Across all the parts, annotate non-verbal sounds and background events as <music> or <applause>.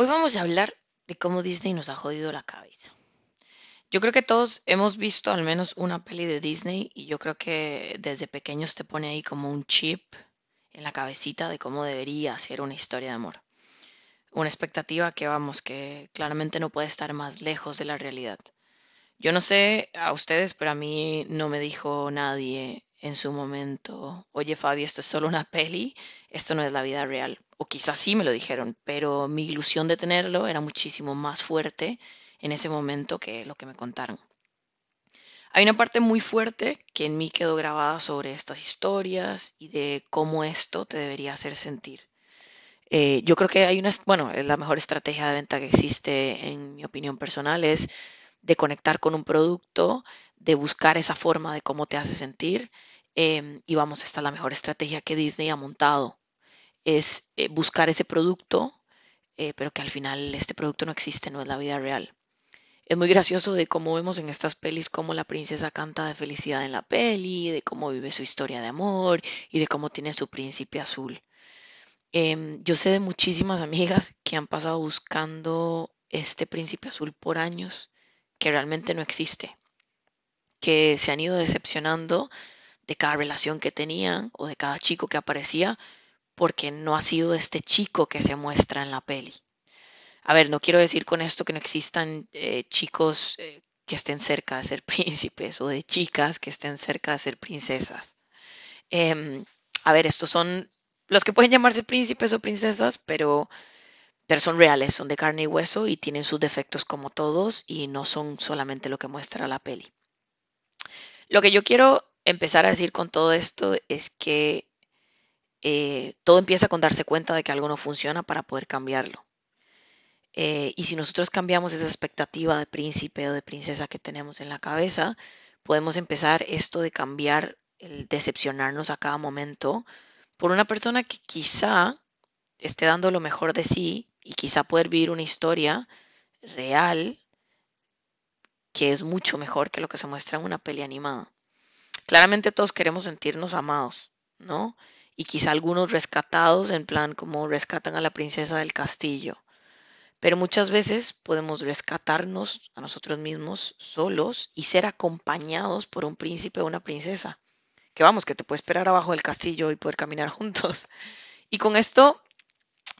Hoy vamos a hablar de cómo Disney nos ha jodido la cabeza. Yo creo que todos hemos visto al menos una peli de Disney y yo creo que desde pequeños te pone ahí como un chip en la cabecita de cómo debería ser una historia de amor. Una expectativa que vamos, que claramente no puede estar más lejos de la realidad. Yo no sé a ustedes, pero a mí no me dijo nadie en su momento, oye Fabi, esto es solo una peli, esto no es la vida real. O quizás sí me lo dijeron, pero mi ilusión de tenerlo era muchísimo más fuerte en ese momento que lo que me contaron. Hay una parte muy fuerte que en mí quedó grabada sobre estas historias y de cómo esto te debería hacer sentir. Eh, yo creo que hay una, bueno, la mejor estrategia de venta que existe, en mi opinión personal, es de conectar con un producto, de buscar esa forma de cómo te hace sentir. Em, y vamos, esta es la mejor estrategia que Disney ha montado. Es eh, buscar ese producto, eh, pero que al final este producto no existe, no es la vida real. Es muy gracioso de cómo vemos en estas pelis cómo la princesa canta de felicidad en la peli, de cómo vive su historia de amor y de cómo tiene su príncipe azul. Em, yo sé de muchísimas amigas que han pasado buscando este príncipe azul por años, que realmente no existe, que se han ido decepcionando de cada relación que tenían o de cada chico que aparecía, porque no ha sido este chico que se muestra en la peli. A ver, no quiero decir con esto que no existan eh, chicos eh, que estén cerca de ser <laughs> príncipes o de chicas que estén cerca de ser princesas. Em, a ver, estos son los que pueden llamarse príncipes o princesas, pero, pero son reales, son de carne y hueso y tienen sus defectos como todos y no son solamente lo que muestra la peli. Lo que yo quiero empezar a decir con todo esto es que eh, todo empieza con darse cuenta de que algo no funciona para poder cambiarlo. Eh, y si nosotros cambiamos esa expectativa de príncipe o de princesa que tenemos en la cabeza, podemos empezar esto de cambiar el decepcionarnos a cada momento por una persona que quizá esté dando lo mejor de sí y quizá poder vivir una historia real que es mucho mejor que lo que se muestra en una peli animada. Claramente todos queremos sentirnos amados, ¿no? Y quizá algunos rescatados en plan como rescatan a la princesa del castillo. Pero muchas veces podemos rescatarnos a nosotros mismos solos y ser acompañados por un príncipe o una princesa. Que vamos, que te puede esperar abajo del castillo y poder caminar <laughs> juntos. Y con esto,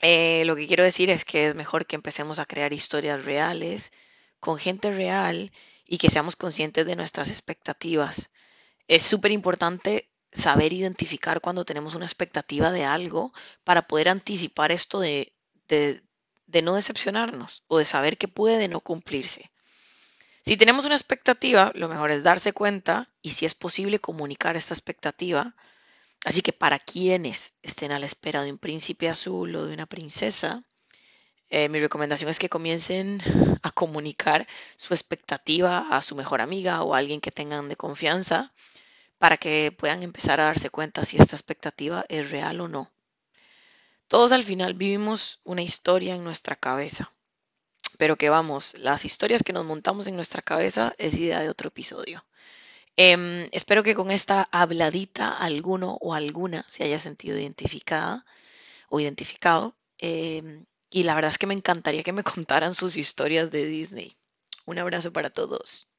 eh, lo que quiero decir es que es mejor que empecemos a crear historias reales, con gente real y que seamos conscientes de nuestras expectativas. Es súper importante saber identificar cuando tenemos una expectativa de algo para poder anticipar esto de, de, de no decepcionarnos o de saber que puede no cumplirse. Si tenemos una expectativa, lo mejor es darse cuenta y si es posible comunicar esta expectativa. Así que para quienes estén a la espera de un príncipe azul o de una princesa, eh, mi recomendación es que comiencen a comunicar su expectativa a su mejor amiga o a alguien que tengan de confianza para que puedan empezar a darse cuenta si esta expectativa es real o no. Todos al final vivimos una historia en nuestra cabeza, pero que vamos, las historias que nos montamos en nuestra cabeza es idea de otro episodio. Em, espero que con esta habladita alguno o alguna se haya sentido identificada o identificado. Em, y la verdad es que me encantaría que me <laughs> contaran sus historias de Disney. Un abrazo para todos.